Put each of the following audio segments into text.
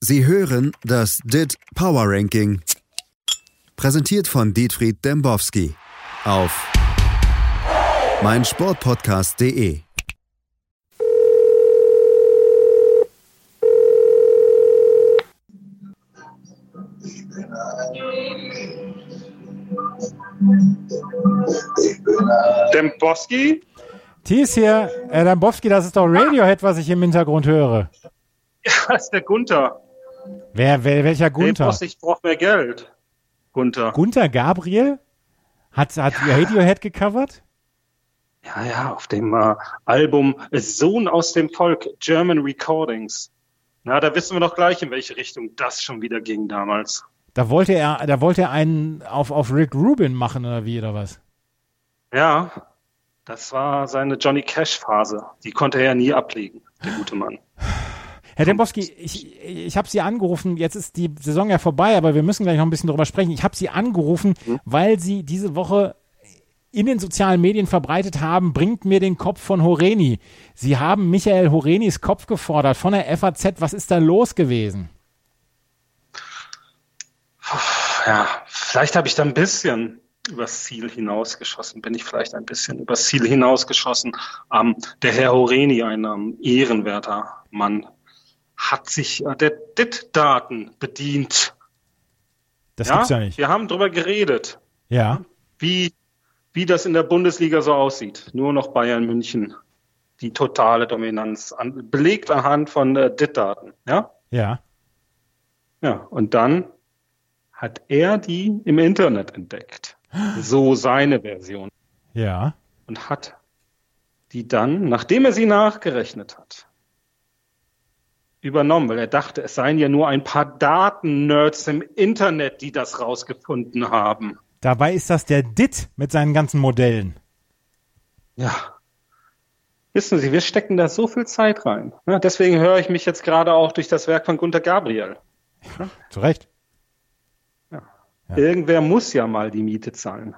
Sie hören das DIT Power Ranking. Präsentiert von Dietfried Dembowski auf meinsportpodcast.de. Dembowski? Thies hier, äh, Dembowski, das ist doch Radiohead, was ich im Hintergrund höre. Ja, das ist der Gunther. Wer, wer welcher Gunther? Hey, Boss, ich brauche mehr Geld. Gunther. Gunther Gabriel? Hat, hat Radiohead gecovert? Ja, ja, auf dem äh, Album Sohn aus dem Volk, German Recordings. Na, da wissen wir doch gleich, in welche Richtung das schon wieder ging damals. Da wollte er, da wollte er einen auf, auf Rick Rubin machen oder wie oder was? Ja, das war seine Johnny Cash Phase. Die konnte er ja nie ablegen, der gute Mann. Herr Dembowski, ich, ich habe Sie angerufen, jetzt ist die Saison ja vorbei, aber wir müssen gleich noch ein bisschen drüber sprechen. Ich habe Sie angerufen, mhm. weil Sie diese Woche in den sozialen Medien verbreitet haben, bringt mir den Kopf von Horeni. Sie haben Michael Horenis Kopf gefordert von der FAZ. Was ist da los gewesen? Ja, vielleicht habe ich da ein bisschen übers Ziel hinausgeschossen, bin ich vielleicht ein bisschen übers Ziel hinausgeschossen. Ähm, der Herr Horeni, ein ähm, ehrenwerter Mann, hat sich äh, der DIT-Daten bedient. Das ja? gibt's ja nicht. Wir haben drüber geredet. Ja. Wie, wie das in der Bundesliga so aussieht. Nur noch Bayern München. Die totale Dominanz. An, belegt anhand von äh, DIT-Daten. Ja? Ja. Ja. Und dann hat er die im Internet entdeckt. So seine Version. Ja. Und hat die dann, nachdem er sie nachgerechnet hat, übernommen, weil er dachte, es seien ja nur ein paar Daten-Nerds im Internet, die das rausgefunden haben. Dabei ist das der DIT mit seinen ganzen Modellen. Ja. Wissen Sie, wir stecken da so viel Zeit rein. Ja, deswegen höre ich mich jetzt gerade auch durch das Werk von Gunter Gabriel. Ja, zu Recht. Ja. Irgendwer muss ja mal die Miete zahlen.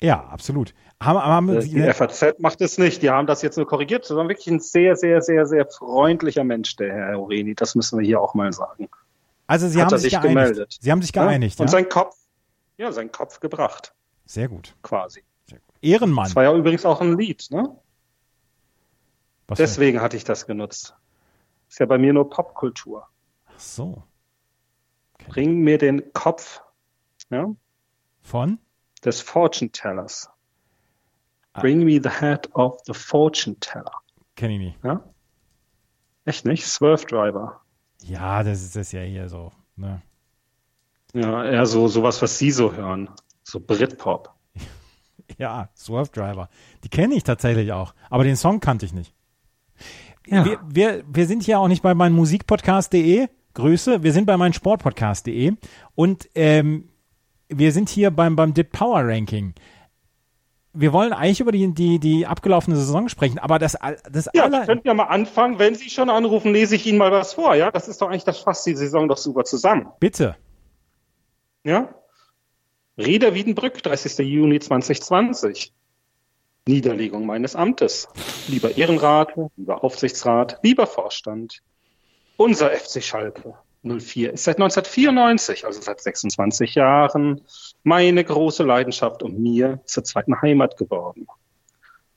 Ja, absolut. Haben, haben äh, die FAZ macht es nicht. Die haben das jetzt nur korrigiert. Das war wirklich ein sehr, sehr, sehr, sehr freundlicher Mensch, der Herr Oreni. Das müssen wir hier auch mal sagen. Also Sie Hat haben sich, sich gemeldet. Sie haben sich geeinigt. Ja? Und ja? sein Kopf, ja, sein Kopf gebracht. Sehr gut. Quasi. Sehr gut. Ehrenmann. Das war ja übrigens auch ein Lied, ne? Was Deswegen denn? hatte ich das genutzt. Ist ja bei mir nur Popkultur. Ach so. Okay. Bring mir den Kopf. Ja? Von? Des Fortune Tellers. Ah. Bring me the head of the Fortune Teller. Kenn ich nicht. Ja? Echt nicht? Swerve Driver. Ja, das ist das ja hier so. Ne? Ja, eher so sowas, was Sie so hören. So Britpop. ja, Swerve Driver. Die kenne ich tatsächlich auch. Aber den Song kannte ich nicht. Ja. Wir, wir, wir sind hier auch nicht bei meinem Musikpodcast.de. Grüße. Wir sind bei meinem Sportpodcast.de. Und ähm, wir sind hier beim, beim Dip Power Ranking. Wir wollen eigentlich über die, die, die abgelaufene Saison sprechen, aber das, das Ja, aller... könnten ja mal anfangen. Wenn Sie schon anrufen, lese ich Ihnen mal was vor, ja? Das ist doch eigentlich, das fasst die Saison doch super zusammen. Bitte. Ja? Rieder Wiedenbrück, 30. Juni 2020. Niederlegung meines Amtes. Lieber Ehrenrat, lieber Aufsichtsrat, lieber Vorstand. Unser FC Schalke. 04 ist seit 1994, also seit 26 Jahren, meine große Leidenschaft und mir zur zweiten Heimat geworden.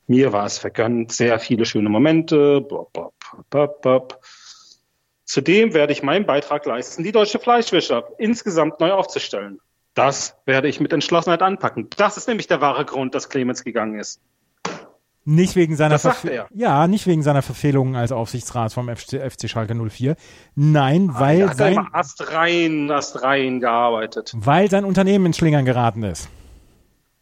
Mir war es vergönnt, sehr viele schöne Momente. Bop, bop, bop, bop. Zudem werde ich meinen Beitrag leisten, die deutsche Fleischwirtschaft insgesamt neu aufzustellen. Das werde ich mit Entschlossenheit anpacken. Das ist nämlich der wahre Grund, dass Clemens gegangen ist. Nicht wegen seiner Verfe Ja, nicht wegen seiner Verfehlungen als Aufsichtsrat vom FC, FC Schalke 04. Nein, ah, weil hat sein Ast rein, Ast rein gearbeitet. Weil sein Unternehmen in Schlingern geraten ist.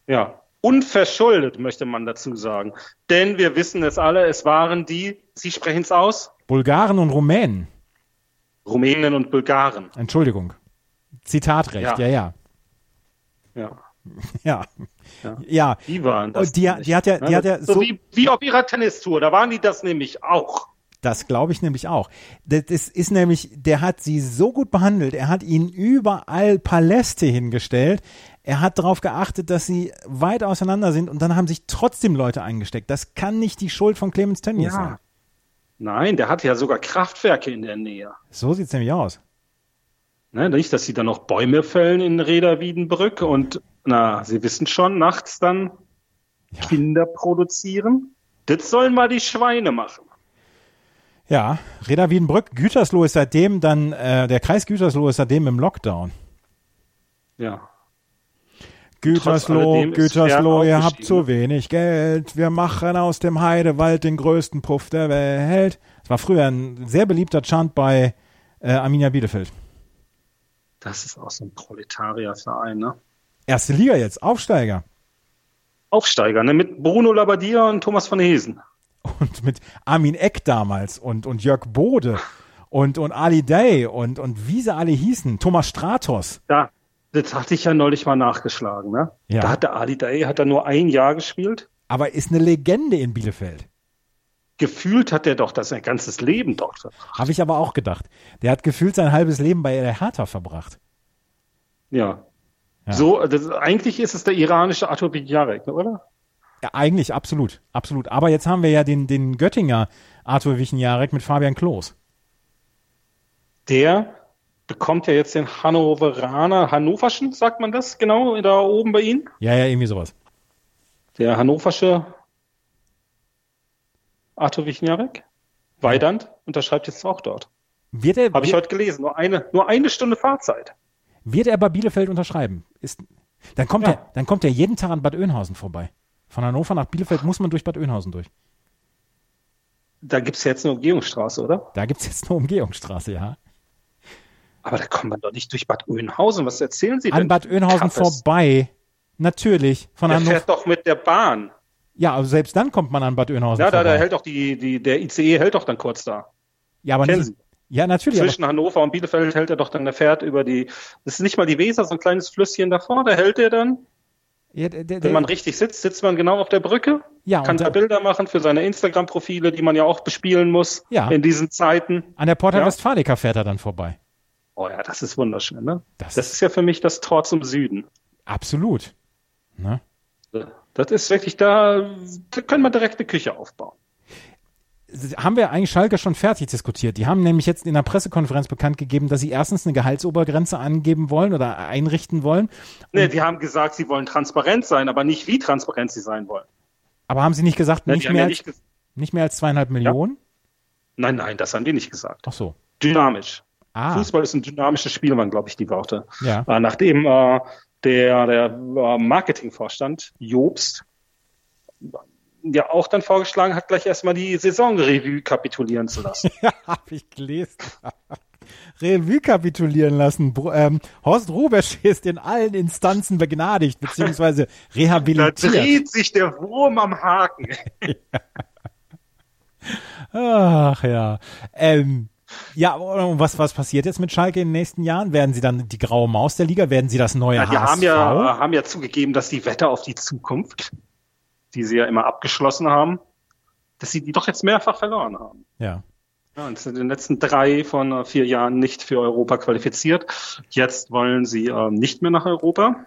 Ja, unverschuldet möchte man dazu sagen, denn wir wissen es alle, es waren die, Sie sprechen es aus, Bulgaren und Rumänen. Rumänen und Bulgaren. Entschuldigung. Zitatrecht, ja, ja. Ja. ja. Ja. Ja. Die waren das. Und die, die hat ja, die hat ja so, so wie, wie auf ihrer Tennistour, da waren die das nämlich auch. Das glaube ich nämlich auch. Das ist nämlich, der hat sie so gut behandelt. Er hat ihnen überall Paläste hingestellt. Er hat darauf geachtet, dass sie weit auseinander sind und dann haben sich trotzdem Leute eingesteckt. Das kann nicht die Schuld von Clemens Tönnies ja. sein. Nein, der hat ja sogar Kraftwerke in der Nähe. So sieht's nämlich aus. Ne, nicht, dass sie dann noch Bäume fällen in Reda Wiedenbrück und, na, Sie wissen schon, nachts dann Ja. Kinder produzieren. Das sollen mal die Schweine machen. Ja, Reda Wiedenbrück, Gütersloh ist seitdem dann, äh, der Kreis Gütersloh ist seitdem im Lockdown. Ja. Gütersloh, Gütersloh, ihr habt zu wenig Geld. Wir machen aus dem Heidewald den größten Puff der Welt. Das war früher ein sehr beliebter Chant bei äh, Arminia Bielefeld. Das ist auch so ein Proletarierverein, ne? Erste Liga jetzt, Aufsteiger. Aufsteiger, ne? Mit Bruno Labbadia und Thomas von Hesen. Und mit Armin Eck damals und, und Jörg Bode und, und Ali Day und, und wie sie alle hießen. Thomas Stratos. Da, das hatte ich ja neulich mal nachgeschlagen, ne? Ja. Da hat der Ali Day, hat er nur ein Jahr gespielt. Aber ist eine Legende in Bielefeld. Gefühlt hat er doch das sein ganzes Leben dort verbracht. Habe ich aber auch gedacht. Der hat gefühlt sein halbes Leben bei der Hertha verbracht. Ja. Ja. So, das, eigentlich ist es der iranische Artur Bidjarek, oder? Ja, eigentlich, absolut, absolut. Aber jetzt haben wir ja den, den Göttinger Arthur Wichenjarek mit Fabian Klos. Der bekommt ja jetzt den Hannoveraner, Hannoverschen, sagt man das genau, da oben bei Ihnen? Ja, ja, irgendwie sowas. Der hannoversche Arthur Wichenjarek, Weidand, unterschreibt jetzt auch dort. Wird er, Habe ich heute gelesen, nur eine, nur eine Stunde Fahrzeit. Wird er bei Bielefeld unterschreiben? Ist, dann, kommt Ja. er, dann kommt er jeden Tag an Bad Oeynhausen vorbei. Von Hannover nach Bielefeld muss man durch Bad Oeynhausen durch. Da gibt's ja jetzt eine Umgehungsstraße, oder? Da gibt's jetzt eine Umgehungsstraße, ja. Aber da kommt man doch nicht durch Bad Oeynhausen. Was erzählen Sie An denn? Bad Oeynhausen vorbei. Natürlich. Von Der Hannover. fährt doch mit der Bahn. Ja, aber selbst dann kommt man an Bad Oeynhausen Ja, da, vorbei. da hält doch die, die, der ICE hält doch dann kurz da. ja, aber Kennen nicht, Sie? Ja, natürlich. Zwischen Hannover und Bielefeld hält er doch dann, der fährt über die, das ist nicht mal die Weser, so ein kleines Flüsschen davor, da hält er dann. ja, der, der, Wenn man richtig sitzt, sitzt man genau auf der Brücke, ja, kann da, Bilder machen für seine Instagram-Profile, die man ja auch bespielen muss Ja. in diesen Zeiten. an der Porta Ja. Westfalica fährt er dann vorbei. Oh ja, das ist wunderschön, ne? Das, Das ist ja für mich das Tor zum Süden. absolut. Ne? Das ist wirklich, da, da können wir direkt eine Küche aufbauen. Haben wir eigentlich Schalke schon fertig diskutiert. Die haben nämlich jetzt in der Pressekonferenz bekannt gegeben, dass sie erstens eine Gehaltsobergrenze angeben wollen oder einrichten wollen. Nee, die haben gesagt, sie wollen transparent sein, aber nicht wie transparent sie sein wollen. Aber haben sie nicht gesagt, nicht, mehr ja als, nicht ges- nicht mehr als zweieinhalb Millionen? nein, nein, das haben die nicht gesagt. Ach so. Dynamisch. Ah, Fußball ist ein dynamisches Spiel, waren, glaube ich, die Worte. ja. Äh, nachdem äh, der, der äh, Marketingvorstand Jobst ja auch dann vorgeschlagen hat, gleich erstmal die Saisonrevue kapitulieren zu lassen. Ja, hab ich gelesen. Revue kapitulieren lassen. Ähm, Horst Rubesch ist in allen Instanzen begnadigt bzw. da rehabilitiert. dreht sich der Wurm am Haken. Ach ja. Ähm, ja, und was, was passiert jetzt mit Schalke in den nächsten Jahren? Werden sie dann die graue Maus der Liga? Werden sie das neue Ja, die HSV? haben ja, haben ja zugegeben, dass die Wette auf die Zukunft, die sie ja immer abgeschlossen haben, dass sie die doch jetzt mehrfach verloren haben. ja. Ja, und sind in den letzten drei von äh, vier Jahren nicht für Europa qualifiziert. Jetzt wollen sie äh, nicht mehr nach Europa.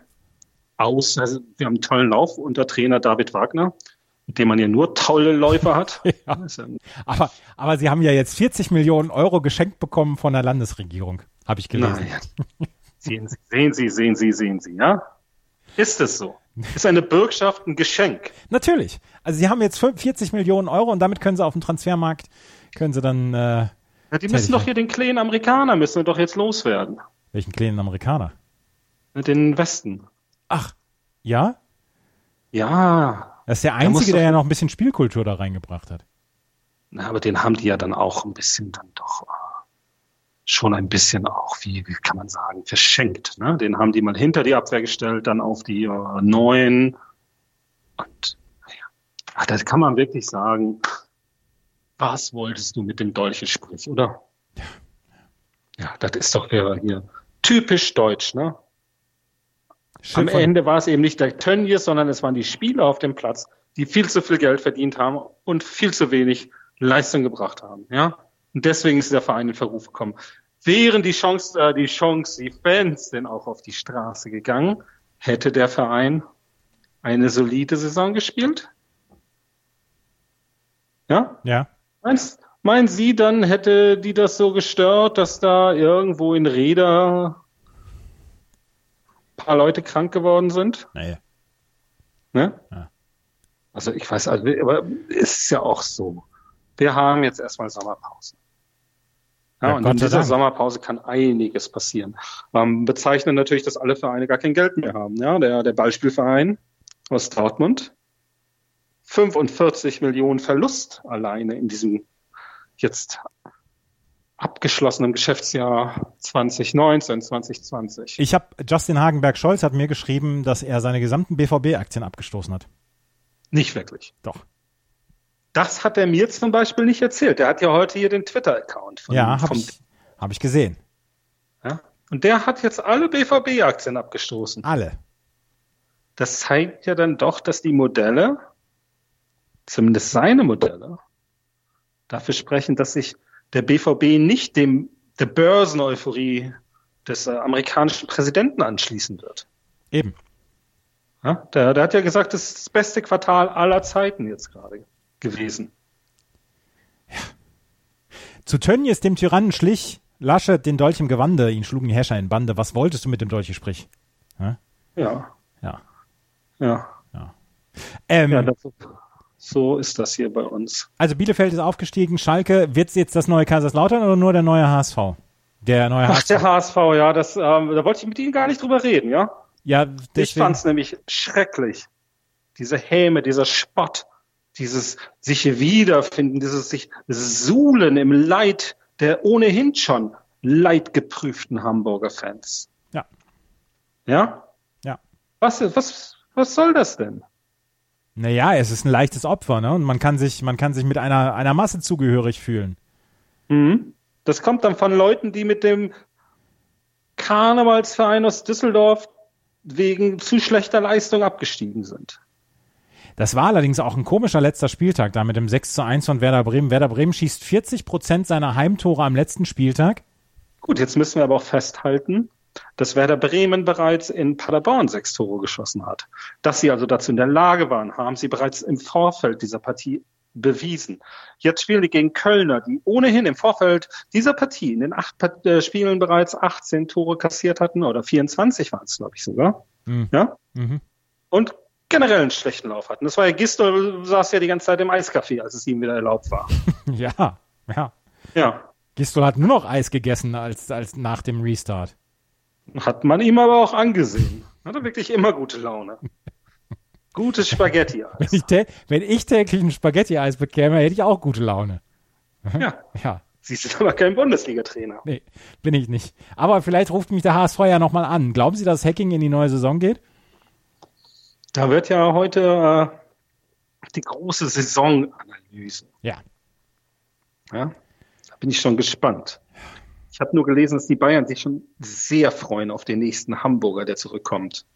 Außer also, wir haben einen tollen Lauf unter Trainer David Wagner, mit dem man ja nur tolle Läufer hat. Ja. Aber, aber sie haben ja jetzt 40 Millionen Euro geschenkt bekommen von der Landesregierung. Habe ich gelesen. Nein. Sehen Sie, sehen Sie, sehen Sie, sehen Sie, ja? Ist es so? Ist eine Bürgschaft ein Geschenk? Natürlich. Also sie haben jetzt 40 Millionen Euro und damit können sie auf dem Transfermarkt, können sie dann, äh, Ja, die müssen doch hier den kleinen Amerikaner, müssen wir doch jetzt loswerden. welchen kleinen Amerikaner? Den Westen. Ach, ja? Ja, Das ist der Einzige, doch- der ja noch ein bisschen Spielkultur da reingebracht hat. Na, aber den haben die ja dann auch ein bisschen dann doch äh, schon ein bisschen auch, wie, wie kann man sagen, verschenkt. Ne? Den haben die mal hinter die Abwehr gestellt, dann auf die äh, neuen. Und naja, ach, das kann man wirklich sagen. Was wolltest du mit dem Dolchesprich, oder? Ja, das ist doch hier typisch deutsch, ne? Schild Am Ende war es eben nicht der Tönnies, sondern es waren die Spieler auf dem Platz, die viel zu viel Geld verdient haben und viel zu wenig Leistung gebracht haben. Ja, und deswegen ist der Verein in Verruf gekommen. Wären die Chance, äh, die Chance, die Fans denn auch auf die Straße gegangen, hätte der Verein eine solide Saison gespielt? Ja, Ja. meinst, Meinen Sie, dann hätte die das so gestört, dass da irgendwo in Räder ein paar Leute krank geworden sind? Nee. Ne? Ja. Also ich weiß, also, aber es ist ja auch so. Wir haben jetzt erstmal Sommerpause. Ja, Ja, und in dieser Dank. Sommerpause kann einiges passieren. Man bezeichnet natürlich, dass alle Vereine gar kein Geld mehr haben. Ja, der, der Beispielverein aus Dortmund 45 Millionen Verlust alleine in diesem jetzt abgeschlossenen Geschäftsjahr 2019, 2020. Ich habe Justin Hagenberg-Scholz hat mir geschrieben, dass er seine gesamten BVB-Aktien abgestoßen hat. Nicht wirklich. Doch. Das hat er mir zum Beispiel nicht erzählt. Der hat ja heute hier den Twitter-Account. von- Ja, habe ich, hab ich gesehen. Ja? Und der hat jetzt alle BVB-Aktien abgestoßen. Alle. Das zeigt ja dann doch, dass die Modelle, zumindest seine Modelle, dafür sprechen, dass sich der BVB nicht dem der Börseneuphorie des äh, amerikanischen Präsidenten anschließen wird. Eben. Ja? Der, der hat ja gesagt, das ist das beste Quartal aller Zeiten jetzt gerade gewesen. Zu Tönnies, dem Tyrannen, schlich Laschet den Dolch im Gewande, ihn schlugen die Herrscher in Bande. Was wolltest du mit dem Dolch, sprich? Ja. Ja, Ja. ja. Ähm, ja das, so ist das hier bei uns. also Bielefeld ist aufgestiegen. Schalke, wird jetzt das neue Kaiserslautern oder nur der neue HSV? Der neue Ach, HSV. der HSV, ja, das, ähm, da wollte ich mit Ihnen gar nicht drüber reden, ja? ja, Ich deswegen, fand es nämlich schrecklich. Diese Häme, dieser Spott, dieses sich hier wiederfinden, dieses sich suhlen im Leid der ohnehin schon leidgeprüften Hamburger Fans. Ja. Ja? Ja. Was, was, was soll das denn? Naja, es ist ein leichtes Opfer, ne? Und man kann sich, man kann sich mit einer, einer Masse zugehörig fühlen. Mhm. Das kommt dann von Leuten, die mit dem Karnevalsverein aus Düsseldorf wegen zu schlechter Leistung abgestiegen sind. Das war allerdings auch ein komischer letzter Spieltag, da mit dem 6 zu 1 von Werder Bremen. Werder Bremen schießt 40 Prozent seiner Heimtore am letzten Spieltag. Gut, jetzt müssen wir aber auch festhalten, dass Werder Bremen bereits in Paderborn sechs Tore geschossen hat. Dass sie also dazu in der Lage waren, haben sie bereits im Vorfeld dieser Partie bewiesen. Jetzt spielen die gegen Kölner, die ohnehin im Vorfeld dieser Partie in den acht äh, Spielen bereits 18 Tore kassiert hatten oder 24 waren es, glaube ich sogar. Mhm. Ja? Mhm. Und generell einen schlechten Lauf hatten. Das war ja Gistol saß ja die ganze Zeit im Eiscafé, als es ihm wieder erlaubt war. Ja, ja. Ja. Gistol hat nur noch Eis gegessen als, als nach dem Restart. Hat man ihm aber auch angesehen. Hat er wirklich immer gute Laune. Gutes Spaghetti. Wenn wenn ich täglich ein Spaghetti-Eis bekäme, hätte ich auch gute Laune. Ja. Ja, Sie sind aber kein Bundesliga-Trainer. nee, bin ich nicht. Aber vielleicht ruft mich der HSV ja nochmal an. Glauben Sie, dass Hacking in die neue Saison geht? Da wird ja heute äh, die große Saisonanalyse. Ja. Ja? Da bin ich schon gespannt. Ich habe nur gelesen, dass die Bayern sich schon sehr freuen auf den nächsten Hamburger, der zurückkommt.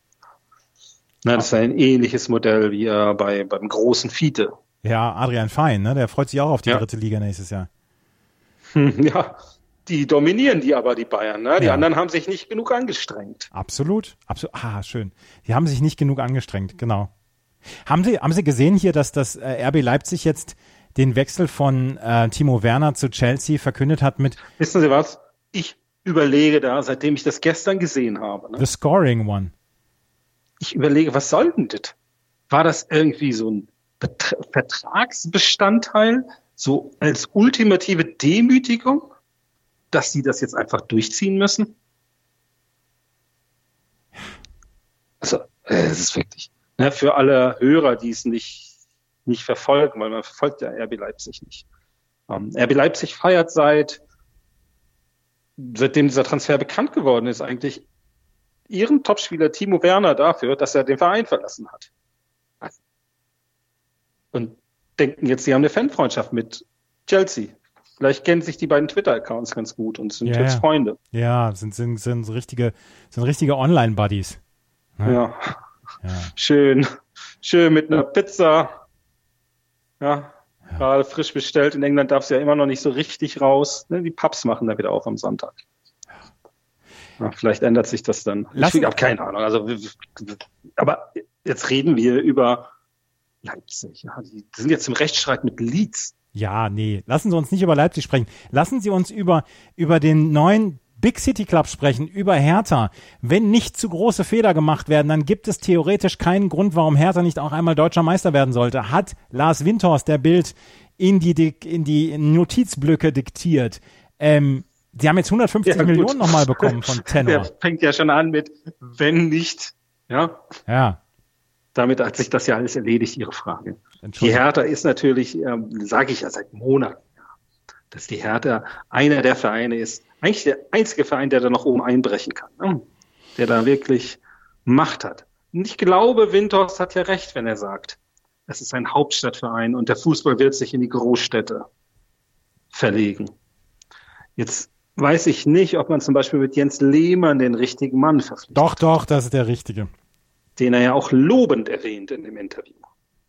Na, das ist ein ähnliches Modell wie äh, bei, beim großen Fiete. Ja, Adrian Fein, ne? der freut sich auch auf die Ja. dritte Liga nächstes Jahr. Hm, Ja, die dominieren die aber, die Bayern. Ne? Die Ja. anderen haben sich nicht genug angestrengt. Absolut, absolut. Ah, schön. Die haben sich nicht genug angestrengt, genau. Haben Sie, haben Sie gesehen hier, dass das äh, RB Leipzig jetzt den Wechsel von äh, Timo Werner zu Chelsea verkündet hat mit Wissen Sie was? Ich überlege da, seitdem ich das gestern gesehen habe. Ne? The Scoring One? Ich überlege, was soll denn das? War das irgendwie so ein Bet Vertragsbestandteil, so als ultimative Demütigung, dass die das jetzt einfach durchziehen müssen? Also, äh, es ist wirklich, ne, für alle Hörer, die es nicht, nicht verfolgen, weil man verfolgt ja RB Leipzig nicht. Ähm, RB Leipzig feiert seit, seitdem dieser Transfer bekannt geworden ist, eigentlich ihren Topspieler Timo Werner dafür, dass er den Verein verlassen hat. Und denken jetzt, sie haben eine Fanfreundschaft mit Chelsea. Vielleicht kennen sich die beiden Twitter-Accounts ganz gut und sind Ja, jetzt ja. Freunde. Ja, sind, sind, sind richtige, sind richtige Online-Buddies. Ja. Ja. Ja. Schön, schön mit einer Pizza. Ja. Gerade frisch bestellt. In England darf es ja immer noch nicht so richtig raus. Ne, Die Pubs machen da wieder auf am Sonntag. Ja, vielleicht ändert sich das dann. Lassen- ich habe keine Ahnung. Also, aber jetzt reden wir über Leipzig. Ja, die, die sind jetzt im Rechtsstreit mit Leeds. Ja, nee, lassen Sie uns nicht über Leipzig sprechen. Lassen Sie uns über, über den neuen Big City Club sprechen, über Hertha. Wenn nicht zu große Fehler gemacht werden, dann gibt es theoretisch keinen Grund, warum Hertha nicht auch einmal deutscher Meister werden sollte. Hat Lars Windhorst der Bild in die, in die Notizblöcke diktiert. Ähm, Sie haben jetzt 150 ja, Millionen nochmal bekommen von Tenor. Der fängt ja schon an mit, wenn nicht, ja. Ja. Damit hat sich das ja alles erledigt, Ihre Frage. Die Hertha ist natürlich, ähm, sage ich ja seit Monaten, dass die Hertha einer der Vereine ist, eigentlich der einzige Verein, der da noch oben einbrechen kann, ne? der da wirklich Macht hat. Und ich glaube, Windhorst hat ja recht, wenn er sagt, es ist ein Hauptstadtverein und der Fußball wird sich in die Großstädte verlegen. Jetzt weiß ich nicht, ob man zum Beispiel mit Jens Lehmann den richtigen Mann verpflichtet. Doch, doch, das ist der richtige. Den er ja auch lobend erwähnt in dem Interview.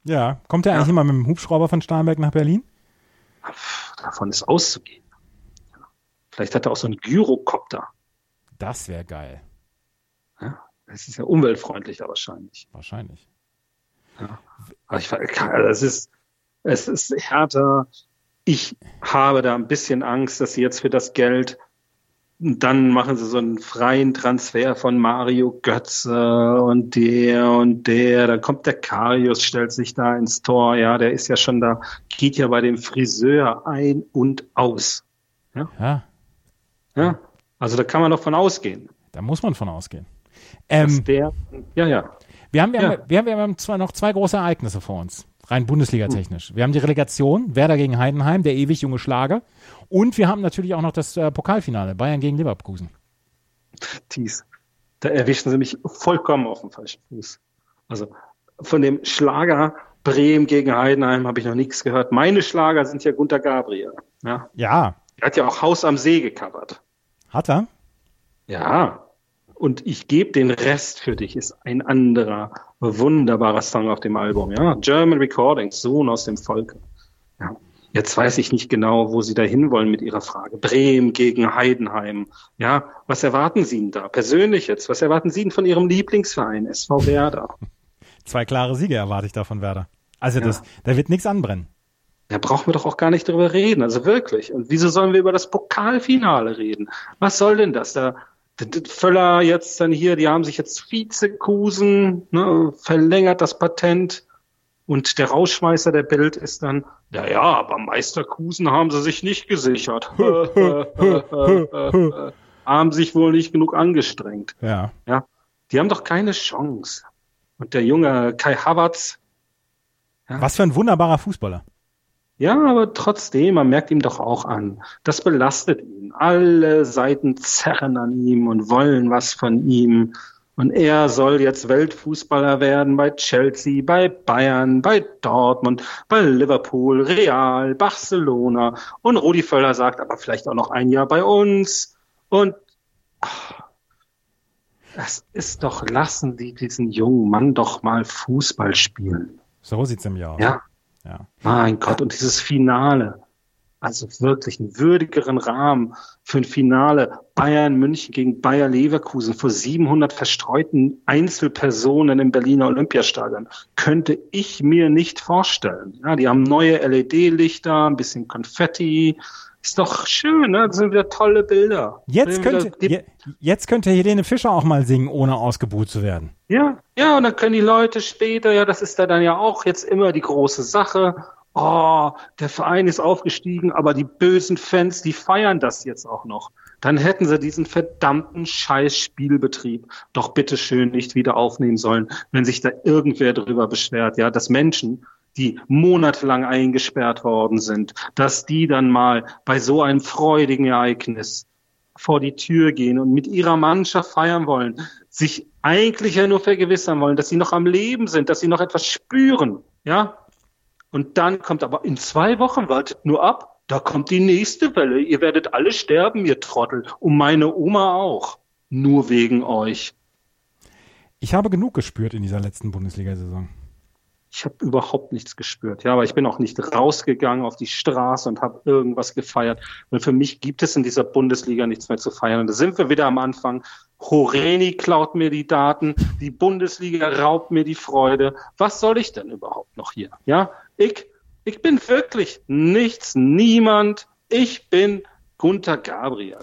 Ja, kommt er ja. eigentlich immer mit dem Hubschrauber von Starnberg nach Berlin? Davon ist auszugehen. Vielleicht hat er auch so einen Gyrokopter. Das wäre geil. Ja, das ist ja umweltfreundlicher wahrscheinlich. Wahrscheinlich. Ja. Aber ich, es ist, es ist härter. Ich habe da ein bisschen Angst, dass sie jetzt für das Geld dann machen sie so einen freien Transfer von Mario Götze und der und der. Dann kommt der Karius, stellt sich da ins Tor. Ja, der ist ja schon da, geht ja bei dem Friseur ein und aus. Ja. ja. Ja, also da kann man doch von ausgehen. Da muss man von ausgehen. Ähm, der, ja, ja. Wir haben, wir, ja. haben, wir haben, wir haben zwar noch zwei große Ereignisse vor uns, rein Bundesliga-technisch. Wir haben die Relegation, Werder gegen Heidenheim, der ewig junge Schlager. Und wir haben natürlich auch noch das äh, Pokalfinale, Bayern gegen Leverkusen. Thies, da erwischen Sie mich vollkommen auf dem falschen Fuß. Also von dem Schlager Bremen gegen Heidenheim habe ich noch nichts gehört. Meine Schlager sind ja Gunter Gabriel. Ja. ja. Er hat ja auch Haus am See gecovert. Hat er? Ja. Und ich gebe den Rest für dich, ist ein anderer wunderbarer Song auf dem Album. Ja. German Recordings, Sohn aus dem Volke. Ja. Jetzt weiß ich nicht genau, wo Sie da hinwollen mit Ihrer Frage. Bremen gegen Heidenheim. Ja, was erwarten Sie denn da? Persönlich jetzt, was erwarten Sie denn von Ihrem Lieblingsverein, SV Werder? Zwei klare Siege erwarte ich da von Werder. Also das, da wird nichts anbrennen. Da brauchen wir doch auch gar nicht drüber reden, also wirklich. Und wieso sollen wir über das Pokalfinale reden? Was soll denn das? Da, Völler jetzt dann hier, die haben sich jetzt Vizekusen, ne, verlängert das Patent. Und der Rauschmeißer der Bild ist dann, ja, ja, aber Meisterkusen haben sie sich nicht gesichert. haben sich wohl nicht genug angestrengt. Ja. Ja. Die haben doch keine Chance. Und der junge Kai Havertz. Ja. Was für ein wunderbarer Fußballer. Ja, aber trotzdem, man merkt ihm doch auch an, das belastet ihn. Alle Seiten zerren an ihm und wollen was von ihm. Und er soll jetzt Weltfußballer werden bei Chelsea, bei Bayern, bei Dortmund, bei Liverpool, Real, Barcelona. Und Rudi Völler sagt aber vielleicht auch noch ein Jahr bei uns. Und ach, das ist doch, lassen die diesen jungen Mann doch mal Fußball spielen. So sieht's im Jahr aus. Ja, ja. Mein Gott, und dieses Finale. Also wirklich einen würdigeren Rahmen für ein Finale Bayern München gegen Bayer Leverkusen vor 700 verstreuten Einzelpersonen im Berliner Olympiastadion könnte ich mir nicht vorstellen. Ja, die haben neue LED-Lichter, ein bisschen Konfetti, ist doch schön, ne? Das sind wieder tolle Bilder. Jetzt könnte, je, jetzt könnte Helene Fischer auch mal singen, ohne ausgebuht zu werden. Ja, ja, und dann können die Leute später, ja, das ist da dann ja auch jetzt immer die große Sache. Oh, der Verein ist aufgestiegen, aber die bösen Fans, die feiern das jetzt auch noch. Dann hätten sie diesen verdammten Scheiß-Spielbetrieb doch bitteschön nicht wieder aufnehmen sollen, wenn sich da irgendwer drüber beschwert, ja, dass Menschen die monatelang eingesperrt worden sind, dass die dann mal bei so einem freudigen Ereignis vor die Tür gehen und mit ihrer Mannschaft feiern wollen, sich eigentlich ja nur vergewissern wollen, dass sie noch am Leben sind, dass sie noch etwas spüren, ja? Und dann kommt aber in zwei Wochen, wartet nur ab, da kommt die nächste Welle. Ihr werdet alle sterben, ihr Trottel. Und meine Oma auch. Nur wegen euch. Ich habe genug gespürt in dieser letzten Bundesliga-Saison ich habe überhaupt nichts gespürt. Ja, aber ich bin auch nicht rausgegangen auf die Straße und habe irgendwas gefeiert. Weil für mich gibt es in dieser Bundesliga nichts mehr zu feiern. Und da sind wir wieder am Anfang. Horeni klaut mir die Daten, die Bundesliga raubt mir die Freude. Was soll ich denn überhaupt noch hier? Ja, ich Ich bin wirklich nichts, niemand. Ich bin Gunther Gabriel.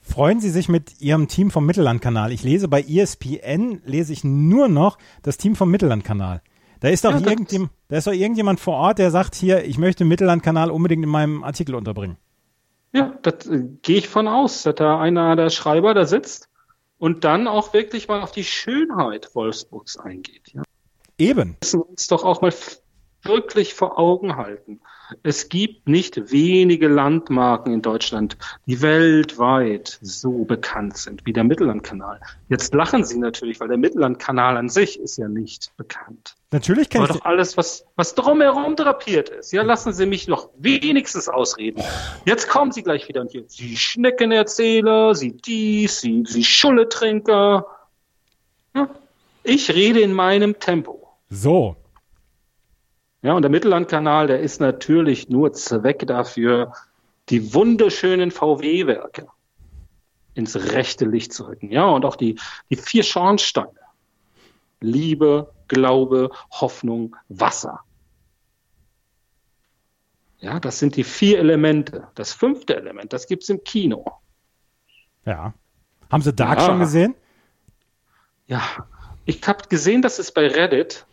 Freuen Sie sich mit Ihrem Team vom Mittellandkanal. Ich lese bei ESPN, lese ich nur noch das Team vom Mittellandkanal. Da ist doch, ja, irgendjemand, da ist doch irgendjemand vor Ort, der sagt hier, ich möchte Mittellandkanal unbedingt in meinem Artikel unterbringen. Ja, das äh, gehe ich von aus, dass da einer der Schreiber da sitzt und dann auch wirklich mal auf die Schönheit Wolfsburgs eingeht. Ja. Eben. Wir müssen uns doch auch mal wirklich vor Augen halten. Es gibt nicht wenige Landmarken in Deutschland, die weltweit so bekannt sind wie der Mittellandkanal. Jetzt lachen Sie natürlich, weil der Mittellandkanal an sich ist ja nicht bekannt. Natürlich kennt Aber doch alles, was, was drumherum drapiert ist. Ja, lassen Sie mich noch wenigstens ausreden. Jetzt kommen Sie gleich wieder und hier, Sie Schneckenerzähler, Sie dies, Sie, Sie Schulletrinker. Ja, ich rede in meinem Tempo. So, ja, und der Mittellandkanal, der ist natürlich nur Zweck dafür, die wunderschönen VW-Werke ins rechte Licht zu rücken. Ja, und auch die, die vier Schornsteine. Liebe, Glaube, Hoffnung, Wasser. Ja, das sind die vier Elemente. Das fünfte Element, das gibt's im Kino. Ja. Haben Sie Dark ja. schon gesehen? Ja, ich habe gesehen, dass es bei Reddit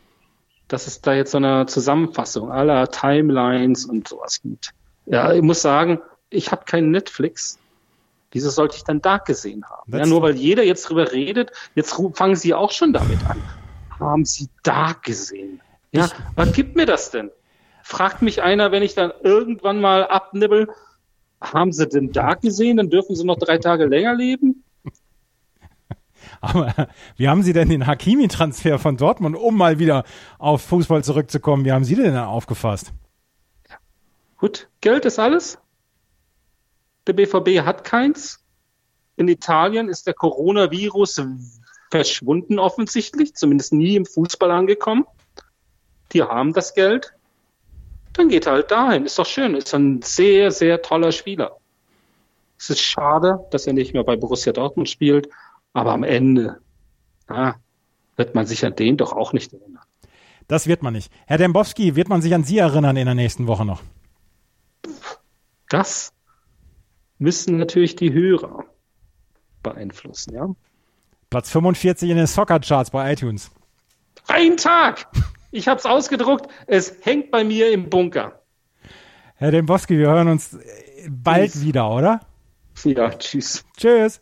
dass es da jetzt so eine Zusammenfassung aller Timelines und sowas gibt. Ja, ich muss sagen, ich habe keinen Netflix. Wieso sollte ich dann Dark gesehen haben? ja, nur weil jeder jetzt drüber redet, jetzt fangen sie auch schon damit an. Haben sie Dark gesehen? Ja, ich, was gibt mir das denn? Fragt mich einer, wenn ich dann irgendwann mal abnibbel, haben sie denn Dark gesehen? Dann dürfen sie noch drei Tage länger leben? Aber wie haben Sie denn den Hakimi-Transfer von Dortmund, um mal wieder auf Fußball zurückzukommen, wie haben Sie denn aufgefasst? Gut, Geld ist alles. Der BVB hat keins. In Italien ist der Coronavirus verschwunden offensichtlich, zumindest nie im Fußball angekommen. Die haben das Geld. Dann geht er halt dahin. Ist doch schön. Ist ein sehr, sehr toller Spieler. Es ist schade, dass er nicht mehr bei Borussia Dortmund spielt. Aber am Ende ah, wird man sich an den doch auch nicht erinnern. Das wird man nicht. Herr Dembowski, wird man sich an Sie erinnern in der nächsten Woche noch? Das müssen natürlich die Hörer beeinflussen, ja. Platz 45 in den Soccer-Charts bei iTunes. Ein Tag! Ich habe es ausgedruckt. Es hängt bei mir im Bunker. Herr Dembowski, wir hören uns bald tschüss. wieder, oder? Ja, tschüss. Tschüss.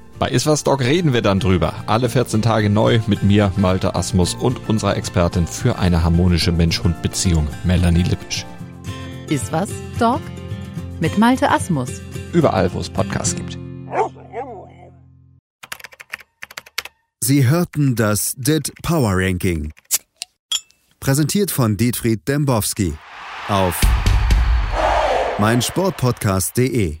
Bei Iswas Dog reden wir dann drüber. Alle 14 Tage neu mit mir, Malte Asmus und unserer Expertin für eine harmonische Mensch-Hund-Beziehung, Melanie Lippisch. Iswas Dog mit Malte Asmus. Überall, wo es Podcasts gibt. Sie hörten das DIT Power Ranking. Präsentiert von Dietfried Dembowski auf meinsportpodcast.de.